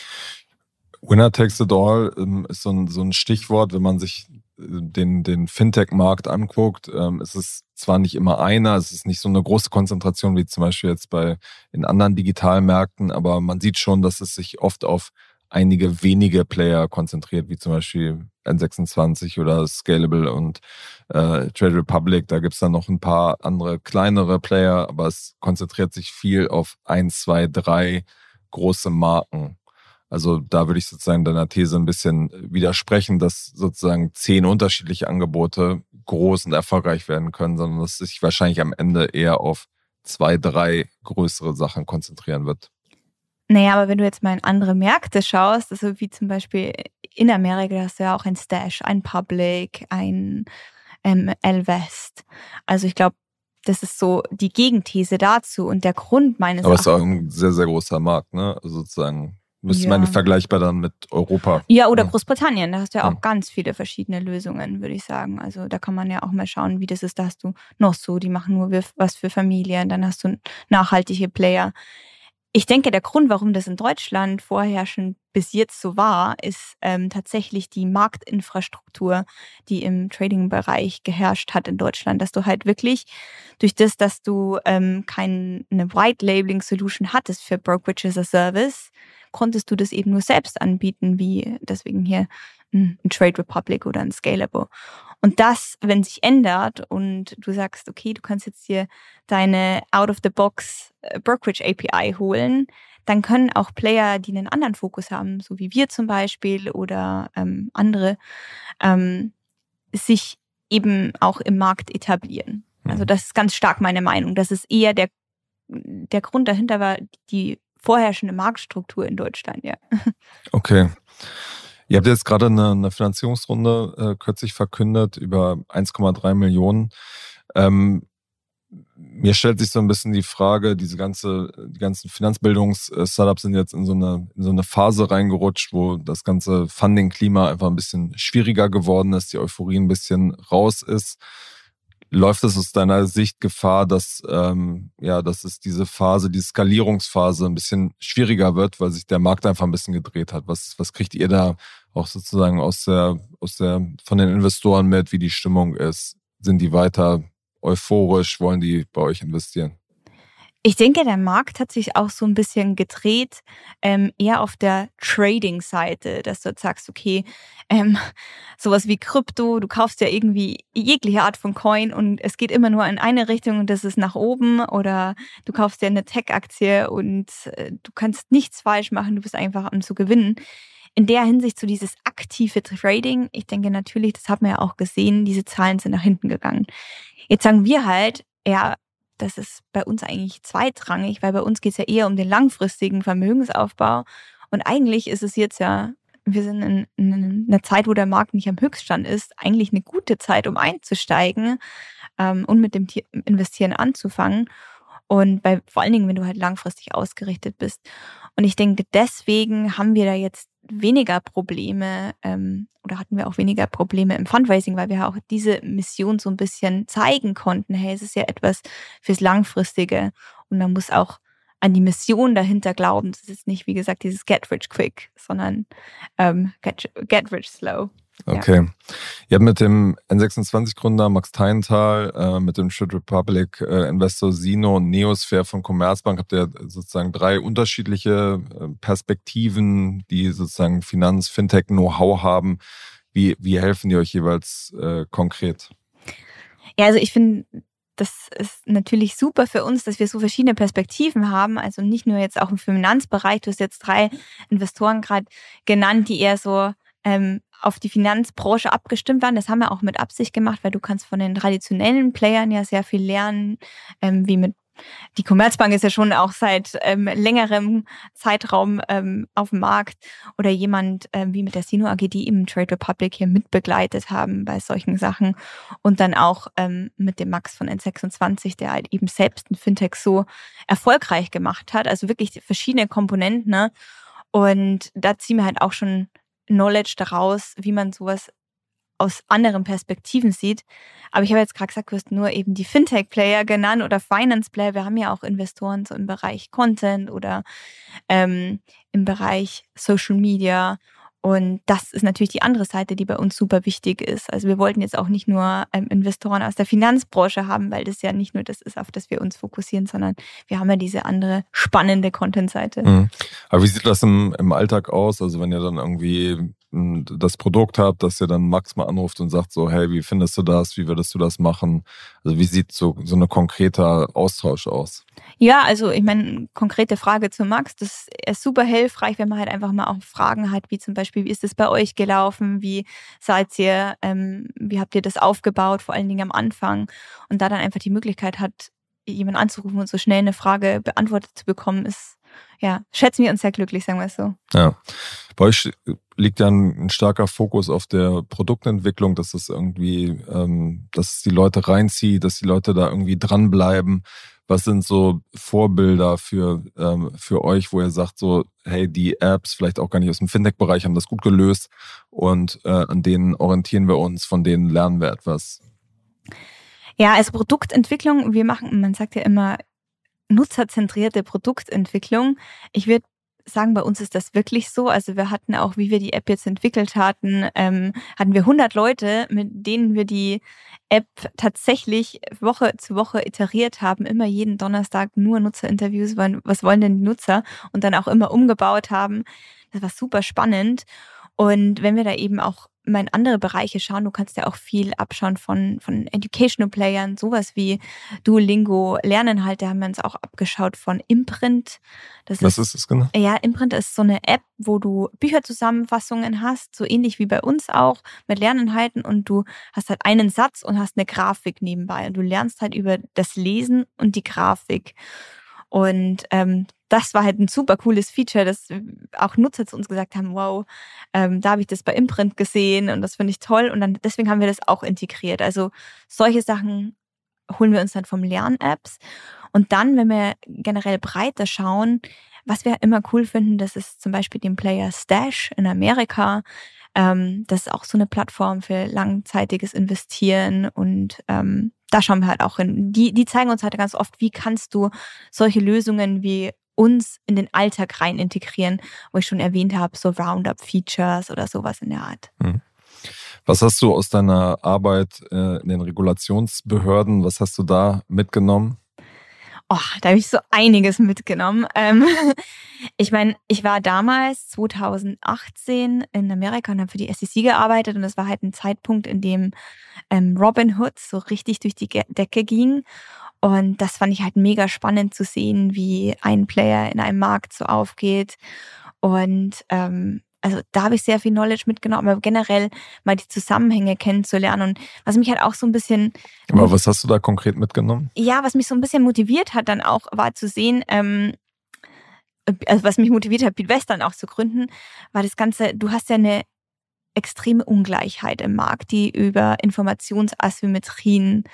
Winner takes it all ähm, ist so ein, so ein Stichwort, wenn man sich den, den Fintech-Markt anguckt. Ähm, es ist zwar nicht immer einer, es ist nicht so eine große Konzentration wie zum Beispiel jetzt bei in anderen Digitalmärkten, aber man sieht schon, dass es sich oft auf einige wenige Player konzentriert, wie zum Beispiel N26 oder Scalable und äh, Trade Republic. Da gibt's dann noch ein paar andere kleinere Player, aber es konzentriert sich viel auf ein, zwei, drei große Marken. Also da würde ich sozusagen deiner These ein bisschen widersprechen, dass sozusagen zehn unterschiedliche Angebote groß und erfolgreich werden können, sondern dass sich wahrscheinlich am Ende eher auf zwei, drei größere Sachen konzentrieren wird. Naja, aber wenn du jetzt mal in andere Märkte schaust, also wie zum Beispiel in Amerika, hast du ja auch ein Stash, ein Public, ein ähm, L-West. Also ich glaube, das ist so die Gegenthese dazu und der Grund meines Aber es ist auch ein sehr, sehr großer Markt, ne? Also sozusagen müsste ja. man vergleichbar dann mit Europa. Ja, oder ja. Großbritannien. Da hast du ja auch ja. ganz viele verschiedene Lösungen, würde ich sagen. Also da kann man ja auch mal schauen, wie das ist. Da hast du noch so, die machen nur was für Familien. Dann hast du nachhaltige Player. Ich denke, der Grund, warum das in Deutschland vorherrschend bis jetzt so war, ist ähm, tatsächlich die Marktinfrastruktur, die im Trading-Bereich geherrscht hat in Deutschland, dass du halt wirklich durch das, dass du ähm, keine White-Labeling-Solution hattest für Brokerage as a Service, konntest du das eben nur selbst anbieten, wie deswegen hier ein Trade Republic oder ein Scalable. Und das, wenn sich ändert und du sagst, okay, du kannst jetzt hier deine Out-of-the-Box äh, Brokerage API holen, dann können auch Player, die einen anderen Fokus haben, so wie wir zum Beispiel oder ähm, andere, ähm, sich eben auch im Markt etablieren. Also mhm. das ist ganz stark meine Meinung. Das ist eher der, der Grund dahinter war die vorherrschende Marktstruktur in Deutschland, ja. Okay. Ihr habt jetzt gerade eine, eine Finanzierungsrunde äh, kürzlich verkündet über 1,3 Millionen. Ähm, mir stellt sich so ein bisschen die Frage, diese ganze, die ganzen Finanzbildungs-Startups sind jetzt in so, eine, in so eine Phase reingerutscht, wo das ganze Funding-Klima einfach ein bisschen schwieriger geworden ist, die Euphorie ein bisschen raus ist. Läuft es aus deiner Sicht Gefahr, dass, ähm, ja, dass es diese Phase, die Skalierungsphase ein bisschen schwieriger wird, weil sich der Markt einfach ein bisschen gedreht hat? Was, was kriegt ihr da auch sozusagen aus der, aus der, von den Investoren mit, wie die Stimmung ist? Sind die weiter euphorisch? Wollen die bei euch investieren? Ich denke, der Markt hat sich auch so ein bisschen gedreht, ähm, eher auf der Trading-Seite, dass du jetzt sagst, okay, ähm, [laughs] sowas wie Krypto, du kaufst ja irgendwie jegliche Art von Coin und es geht immer nur in eine Richtung und das ist nach oben oder du kaufst ja eine Tech-Aktie und äh, du kannst nichts falsch machen, du bist einfach am zu gewinnen. In der Hinsicht so dieses aktive Trading, ich denke natürlich, das hat man ja auch gesehen, diese Zahlen sind nach hinten gegangen. Jetzt sagen wir halt, ja, das ist bei uns eigentlich zweitrangig, weil bei uns geht es ja eher um den langfristigen Vermögensaufbau. Und eigentlich ist es jetzt ja, wir sind in, in einer Zeit, wo der Markt nicht am Höchststand ist, eigentlich eine gute Zeit, um einzusteigen ähm, und mit dem Investieren anzufangen. Und bei, vor allen Dingen, wenn du halt langfristig ausgerichtet bist. Und ich denke, deswegen haben wir da jetzt weniger Probleme ähm, oder hatten wir auch weniger Probleme im Fundraising, weil wir auch diese Mission so ein bisschen zeigen konnten. Hey, es ist ja etwas fürs Langfristige und man muss auch an die Mission dahinter glauben. Das ist nicht, wie gesagt, dieses Get Rich Quick, sondern ähm, get, get Rich Slow. Okay. Ja. Ihr habt mit dem N26-Gründer Max Teintal, äh, mit dem Shit Republic äh, Investor Sino und Neosphere von Commerzbank habt ihr sozusagen drei unterschiedliche äh, Perspektiven, die sozusagen Finanz-, Fintech, Know-how haben. Wie, wie helfen die euch jeweils äh, konkret? Ja, also ich finde, das ist natürlich super für uns, dass wir so verschiedene Perspektiven haben. Also nicht nur jetzt auch im Finanzbereich. Du hast jetzt drei Investoren gerade genannt, die eher so ähm, auf die Finanzbranche abgestimmt waren. Das haben wir auch mit Absicht gemacht, weil du kannst von den traditionellen Playern ja sehr viel lernen, ähm, wie mit die Commerzbank ist ja schon auch seit ähm, längerem Zeitraum ähm, auf dem Markt oder jemand ähm, wie mit der Sino AG, die eben Trade Republic hier mitbegleitet haben bei solchen Sachen und dann auch ähm, mit dem Max von N26, der halt eben selbst ein Fintech so erfolgreich gemacht hat. Also wirklich verschiedene Komponenten. Ne? Und da ziehen wir halt auch schon Knowledge daraus, wie man sowas aus anderen Perspektiven sieht. Aber ich habe jetzt gerade gesagt, du hast nur eben die Fintech-Player genannt oder Finance-Player. Wir haben ja auch Investoren so im Bereich Content oder ähm, im Bereich Social Media und das ist natürlich die andere Seite, die bei uns super wichtig ist. Also wir wollten jetzt auch nicht nur ähm, Investoren aus der Finanzbranche haben, weil das ja nicht nur das ist, auf das wir uns fokussieren, sondern wir haben ja diese andere spannende Content-Seite. Mhm. Aber wie sieht das im, im Alltag aus? Also wenn ihr dann irgendwie das Produkt habt, dass ihr dann Max mal anruft und sagt so, hey, wie findest du das? Wie würdest du das machen? Also wie sieht so, so ein konkreter Austausch aus? Ja, also ich meine, konkrete Frage zu Max, das ist super hilfreich, wenn man halt einfach mal auch Fragen hat, wie zum Beispiel, wie ist es bei euch gelaufen? Wie seid ihr, ähm, wie habt ihr das aufgebaut, vor allen Dingen am Anfang? Und da dann einfach die Möglichkeit hat, jemanden anzurufen und so schnell eine Frage beantwortet zu bekommen, ist ja, schätzen wir uns sehr glücklich, sagen wir es so. Ja. Bei euch liegt ja ein, ein, starker Fokus auf der Produktentwicklung, dass es irgendwie, ähm, dass es die Leute reinzieht, dass die Leute da irgendwie dranbleiben. Was sind so Vorbilder für, ähm, für euch, wo ihr sagt, so, hey, die Apps, vielleicht auch gar nicht aus dem Fintech-Bereich, haben das gut gelöst und äh, an denen orientieren wir uns, von denen lernen wir etwas? Ja, also Produktentwicklung, wir machen, man sagt ja immer, nutzerzentrierte Produktentwicklung. Ich würde sagen, bei uns ist das wirklich so. Also wir hatten auch, wie wir die App jetzt entwickelt hatten, ähm, hatten wir 100 Leute, mit denen wir die App tatsächlich Woche zu Woche iteriert haben, immer jeden Donnerstag nur Nutzerinterviews, was wollen denn die Nutzer und dann auch immer umgebaut haben. Das war super spannend. Und wenn wir da eben auch mal in andere Bereiche schauen, du kannst ja auch viel abschauen von, von Educational Playern, sowas wie Duolingo, Lerninhalte haben wir uns auch abgeschaut von Imprint. Das Was ist, ist das genau? Ja, Imprint ist so eine App, wo du Bücherzusammenfassungen hast, so ähnlich wie bei uns auch mit Lerninhalten und du hast halt einen Satz und hast eine Grafik nebenbei und du lernst halt über das Lesen und die Grafik. Und ähm, das war halt ein super cooles Feature, dass auch Nutzer zu uns gesagt haben, wow, ähm, da habe ich das bei Imprint gesehen und das finde ich toll. Und dann deswegen haben wir das auch integriert. Also solche Sachen holen wir uns dann vom Lern-Apps. Und dann, wenn wir generell breiter schauen, was wir immer cool finden, das ist zum Beispiel den Player Stash in Amerika. Ähm, das ist auch so eine Plattform für langzeitiges Investieren und ähm, da schauen wir halt auch hin. Die, die zeigen uns halt ganz oft, wie kannst du solche Lösungen wie uns in den Alltag rein integrieren, wo ich schon erwähnt habe, so Roundup-Features oder sowas in der Art. Hm. Was hast du aus deiner Arbeit äh, in den Regulationsbehörden, was hast du da mitgenommen? Oh, da habe ich so einiges mitgenommen. Ähm, [laughs] ich meine, ich war damals 2018 in Amerika und habe für die SEC gearbeitet und das war halt ein Zeitpunkt, in dem ähm, Robinhood so richtig durch die Decke ging. Und das fand ich halt mega spannend zu sehen, wie ein Player in einem Markt so aufgeht. Und ähm, also da habe ich sehr viel Knowledge mitgenommen, aber generell mal die Zusammenhänge kennenzulernen. Und was mich halt auch so ein bisschen. Aber was hast du da konkret mitgenommen? Ja, was mich so ein bisschen motiviert hat, dann auch war zu sehen, ähm, also was mich motiviert hat, Beat West dann auch zu gründen, war das Ganze, du hast ja eine extreme Ungleichheit im Markt, die über Informationsasymmetrien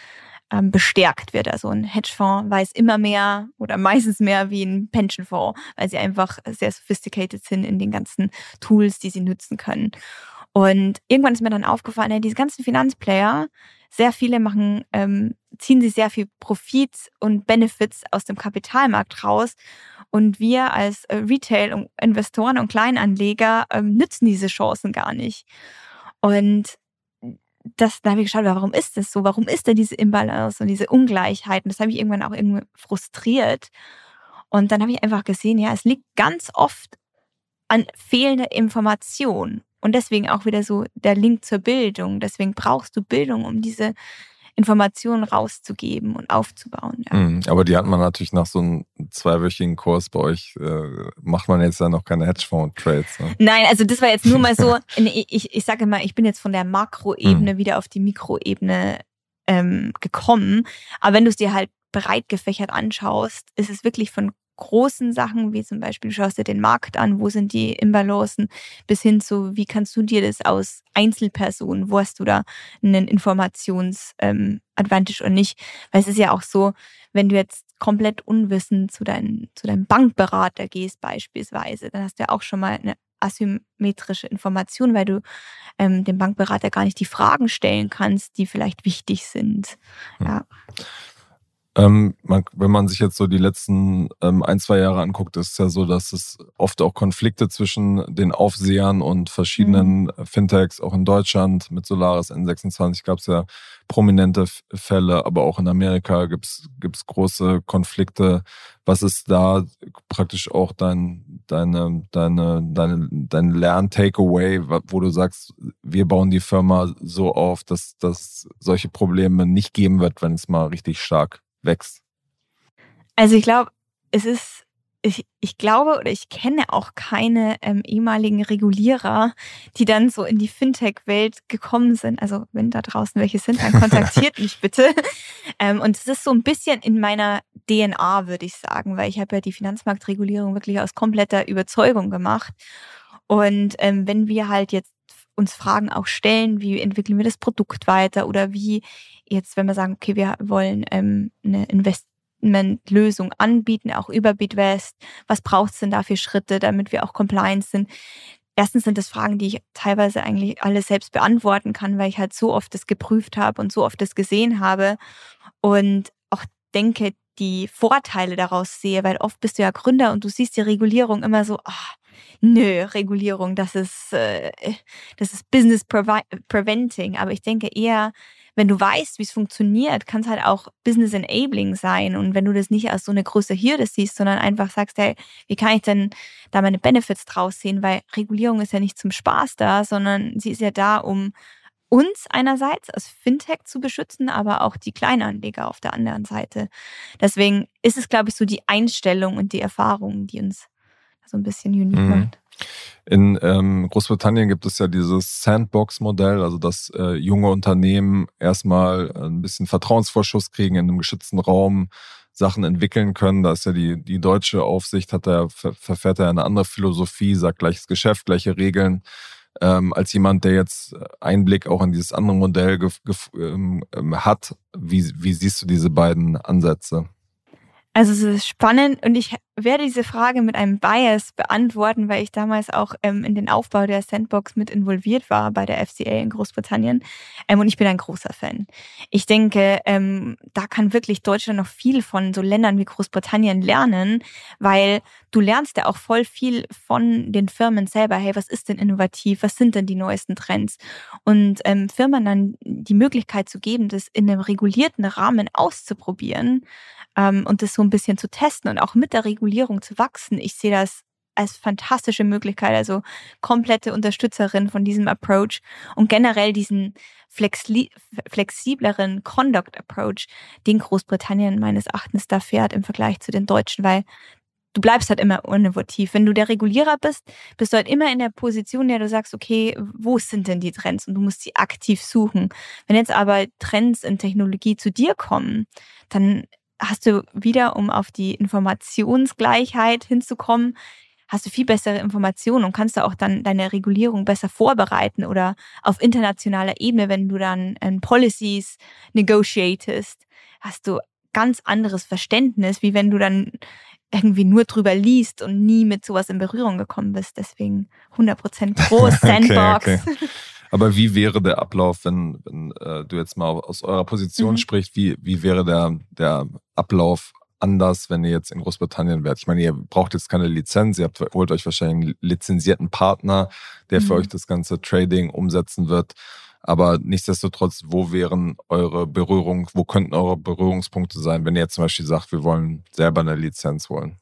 ähm, bestärkt wird. Also ein Hedgefonds weiß immer mehr oder meistens mehr wie ein Pensionfonds, weil sie einfach sehr sophisticated sind in den ganzen Tools, die sie nutzen können. Und irgendwann ist mir dann aufgefallen, ja, diese ganzen Finanzplayer, sehr viele machen, ähm, ziehen sie sehr viel Profit und Benefits aus dem Kapitalmarkt raus. Und wir als äh, Retail-Investoren und Kleinanleger ähm, nützen diese Chancen gar nicht. Und das, da habe ich geschaut, warum ist das so? Warum ist da diese Imbalance und diese Ungleichheit? Und das habe ich irgendwann auch irgendwie frustriert. Und dann habe ich einfach gesehen, ja, es liegt ganz oft an fehlender Information. Und deswegen auch wieder so der Link zur Bildung. Deswegen brauchst du Bildung, um diese Informationen rauszugeben und aufzubauen. Ja. Mhm, aber die hat man natürlich nach so einem zweiwöchigen Kurs bei euch, äh, macht man jetzt ja noch keine Hedgefonds-Trades. Ne? Nein, also das war jetzt nur mal so, [laughs] ich, ich sage immer, ich bin jetzt von der Makroebene mhm. wieder auf die Mikroebene ähm, gekommen. Aber wenn du es dir halt breit gefächert anschaust, ist es wirklich von großen Sachen, wie zum Beispiel, du schaust dir den Markt an, wo sind die Imbalancen, bis hin zu, wie kannst du dir das aus Einzelpersonen, wo hast du da einen Informationsadvantage ähm, und nicht? Weil es ist ja auch so, wenn du jetzt komplett unwissend zu, dein, zu deinem Bankberater gehst beispielsweise, dann hast du ja auch schon mal eine asymmetrische Information, weil du ähm, dem Bankberater gar nicht die Fragen stellen kannst, die vielleicht wichtig sind. Hm. Ja. Ähm, man, wenn man sich jetzt so die letzten ähm, ein, zwei Jahre anguckt, ist es ja so, dass es oft auch Konflikte zwischen den Aufsehern und verschiedenen mhm. Fintechs, auch in Deutschland mit Solaris N26 gab es ja prominente Fälle, aber auch in Amerika gibt es große Konflikte. Was ist da praktisch auch dein, deine, deine, deine, dein Lern-Takeaway, wo du sagst, wir bauen die Firma so auf, dass, dass solche Probleme nicht geben wird, wenn es mal richtig stark wächst? Also ich glaube, es ist, ich, ich glaube oder ich kenne auch keine ähm, ehemaligen Regulierer, die dann so in die Fintech-Welt gekommen sind. Also wenn da draußen welche sind, dann kontaktiert [laughs] mich bitte. Ähm, und es ist so ein bisschen in meiner DNA, würde ich sagen, weil ich habe ja die Finanzmarktregulierung wirklich aus kompletter Überzeugung gemacht. Und ähm, wenn wir halt jetzt uns Fragen auch stellen, wie entwickeln wir das Produkt weiter oder wie jetzt, wenn wir sagen, okay, wir wollen ähm, eine Investmentlösung anbieten, auch über BitWest, was braucht es denn da für Schritte, damit wir auch compliant sind? Erstens sind das Fragen, die ich teilweise eigentlich alle selbst beantworten kann, weil ich halt so oft das geprüft habe und so oft das gesehen habe und auch denke, die Vorteile daraus sehe, weil oft bist du ja Gründer und du siehst die Regulierung immer so, ach, nö, Regulierung, das ist, äh, das ist Business Preventing. Aber ich denke eher, wenn du weißt, wie es funktioniert, kann es halt auch Business Enabling sein. Und wenn du das nicht als so eine große Hürde siehst, sondern einfach sagst, hey, wie kann ich denn da meine Benefits draus sehen? Weil Regulierung ist ja nicht zum Spaß da, sondern sie ist ja da, um uns einerseits als Fintech zu beschützen, aber auch die Kleinanleger auf der anderen Seite. Deswegen ist es, glaube ich, so die Einstellung und die Erfahrung, die uns so ein bisschen unique mhm. macht. In ähm, Großbritannien gibt es ja dieses Sandbox-Modell, also dass äh, junge Unternehmen erstmal ein bisschen Vertrauensvorschuss kriegen, in einem geschützten Raum Sachen entwickeln können. Da ist ja die, die deutsche Aufsicht, hat er, verfährt er eine andere Philosophie, sagt gleiches Geschäft, gleiche Regeln. Ähm, als jemand, der jetzt Einblick auch in dieses andere Modell ähm, ähm, hat, wie, wie siehst du diese beiden Ansätze? Also es ist spannend und ich werde diese Frage mit einem Bias beantworten, weil ich damals auch ähm, in den Aufbau der Sandbox mit involviert war bei der FCA in Großbritannien. Ähm, und ich bin ein großer Fan. Ich denke, ähm, da kann wirklich Deutschland noch viel von so Ländern wie Großbritannien lernen, weil du lernst ja auch voll viel von den Firmen selber. Hey, was ist denn innovativ? Was sind denn die neuesten Trends? Und ähm, Firmen dann die Möglichkeit zu geben, das in einem regulierten Rahmen auszuprobieren ähm, und das so ein bisschen zu testen und auch mit der Regulierung zu wachsen. Ich sehe das als fantastische Möglichkeit, also komplette Unterstützerin von diesem Approach und generell diesen flexibleren Conduct Approach, den Großbritannien meines Erachtens da fährt im Vergleich zu den Deutschen, weil du bleibst halt immer innovativ. Wenn du der Regulierer bist, bist du halt immer in der Position, in der du sagst, okay, wo sind denn die Trends? Und du musst sie aktiv suchen. Wenn jetzt aber Trends in Technologie zu dir kommen, dann hast du wieder, um auf die Informationsgleichheit hinzukommen, hast du viel bessere Informationen und kannst du auch dann deine Regulierung besser vorbereiten oder auf internationaler Ebene, wenn du dann ähm, Policies negotiatest, hast du ganz anderes Verständnis, wie wenn du dann irgendwie nur drüber liest und nie mit sowas in Berührung gekommen bist. Deswegen 100% groß, Sandbox. okay, okay. Aber wie wäre der Ablauf, wenn, wenn äh, du jetzt mal aus eurer Position mhm. sprichst, wie, wie wäre der, der Ablauf anders, wenn ihr jetzt in Großbritannien wärt? Ich meine, ihr braucht jetzt keine Lizenz, ihr habt, holt euch wahrscheinlich einen lizenzierten Partner, der mhm. für euch das ganze Trading umsetzen wird. Aber nichtsdestotrotz, wo wären eure Berührung, wo könnten eure Berührungspunkte sein, wenn ihr jetzt zum Beispiel sagt, wir wollen selber eine Lizenz holen?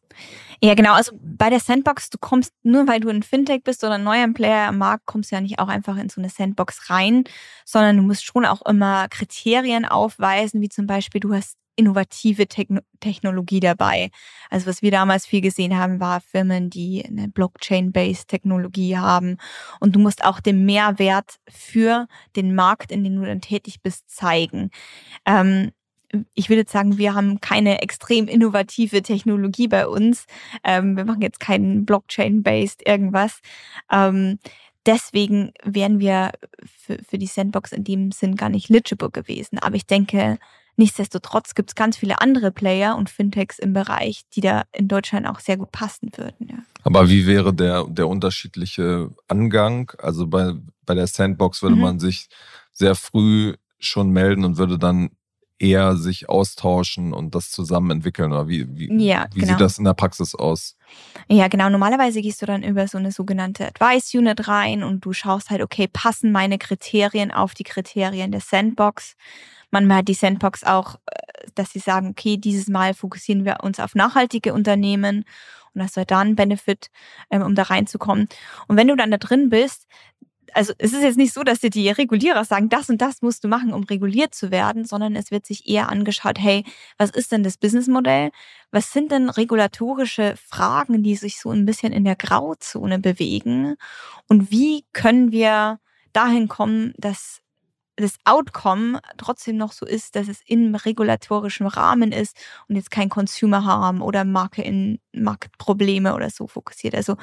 Ja, genau. Also bei der Sandbox, du kommst nur, weil du ein Fintech bist oder ein neuer Player am Markt, kommst du ja nicht auch einfach in so eine Sandbox rein, sondern du musst schon auch immer Kriterien aufweisen, wie zum Beispiel, du hast innovative Techno Technologie dabei. Also was wir damals viel gesehen haben, war Firmen, die eine Blockchain-based Technologie haben. Und du musst auch den Mehrwert für den Markt, in dem du dann tätig bist, zeigen. Ähm, ich würde sagen, wir haben keine extrem innovative Technologie bei uns. Ähm, wir machen jetzt keinen Blockchain-based irgendwas. Ähm, deswegen wären wir für, für die Sandbox in dem Sinn gar nicht legible gewesen. Aber ich denke, nichtsdestotrotz gibt es ganz viele andere Player und Fintechs im Bereich, die da in Deutschland auch sehr gut passen würden. Ja. Aber wie wäre der, der unterschiedliche Angang? Also bei, bei der Sandbox würde mhm. man sich sehr früh schon melden und würde dann eher sich austauschen und das zusammen entwickeln? Oder wie, wie, ja, wie genau. sieht das in der Praxis aus? Ja, genau. Normalerweise gehst du dann über so eine sogenannte Advice Unit rein und du schaust halt, okay, passen meine Kriterien auf die Kriterien der Sandbox? Manchmal hat die Sandbox auch, äh, dass sie sagen, okay, dieses Mal fokussieren wir uns auf nachhaltige Unternehmen und hast halt da einen Benefit, ähm, um da reinzukommen. Und wenn du dann da drin bist, also es ist jetzt nicht so, dass dir die Regulierer sagen, das und das musst du machen, um reguliert zu werden, sondern es wird sich eher angeschaut, hey, was ist denn das Businessmodell? Was sind denn regulatorische Fragen, die sich so ein bisschen in der Grauzone bewegen? Und wie können wir dahin kommen, dass das Outcome trotzdem noch so ist, dass es im regulatorischen Rahmen ist und jetzt kein Consumer Harm oder Marke in Marktprobleme oder so fokussiert. Also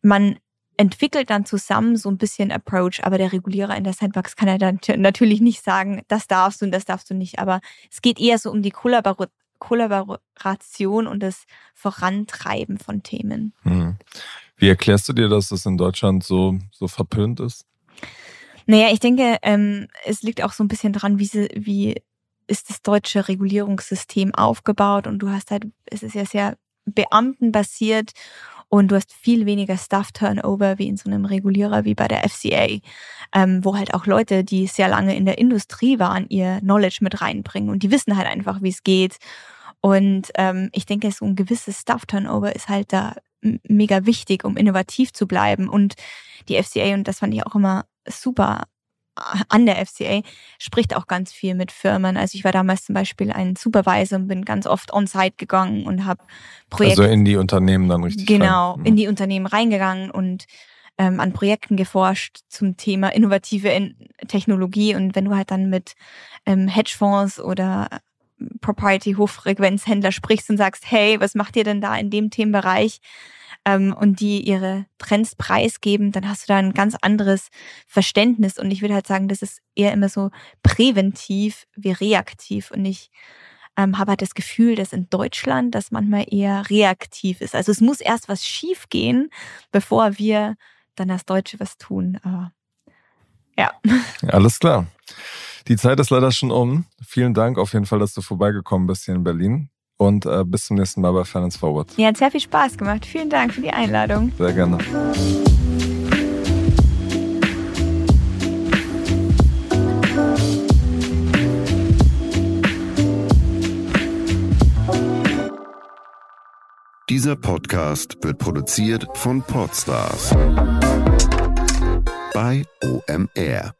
man entwickelt dann zusammen so ein bisschen Approach, aber der Regulierer in der Sandbox kann ja dann natürlich nicht sagen, das darfst du und das darfst du nicht, aber es geht eher so um die Kollaboration und das Vorantreiben von Themen. Hm. Wie erklärst du dir, dass das in Deutschland so, so verpönt ist? Naja, ich denke, ähm, es liegt auch so ein bisschen dran, wie, sie, wie ist das deutsche Regulierungssystem aufgebaut und du hast halt, es ist ja sehr beamtenbasiert und du hast viel weniger Staff-Turnover wie in so einem Regulierer wie bei der FCA, ähm, wo halt auch Leute, die sehr lange in der Industrie waren, ihr Knowledge mit reinbringen und die wissen halt einfach, wie es geht. Und ähm, ich denke, so ein gewisses Staff-Turnover ist halt da mega wichtig, um innovativ zu bleiben. Und die FCA, und das fand ich auch immer super an der FCA spricht auch ganz viel mit Firmen. Also ich war damals zum Beispiel ein Supervisor und bin ganz oft on-site gegangen und habe Projekte. Also in die Unternehmen dann richtig. Genau, rein. in die Unternehmen reingegangen und ähm, an Projekten geforscht zum Thema innovative in Technologie. Und wenn du halt dann mit ähm, Hedgefonds oder Propriety Hochfrequenzhändler sprichst und sagst, hey, was macht ihr denn da in dem Themenbereich? ähm, und die ihre Trends preisgeben, dann hast du da ein ganz anderes Verständnis. Und ich würde halt sagen, das ist eher immer so präventiv wie reaktiv. Und ich ähm, habe halt das Gefühl, dass in Deutschland das manchmal eher reaktiv ist. Also es muss erst was schief gehen, bevor wir dann als Deutsche was tun. Aber ja. Alles klar. Die Zeit ist leider schon um. Vielen Dank auf jeden Fall, dass du vorbeigekommen bist hier in Berlin und äh, bis zum nächsten Mal bei Finance Forward. Ja, hat sehr viel Spaß gemacht. Vielen Dank für die Einladung. Sehr gerne. Dieser Podcast wird produziert von Podstars bei OMR.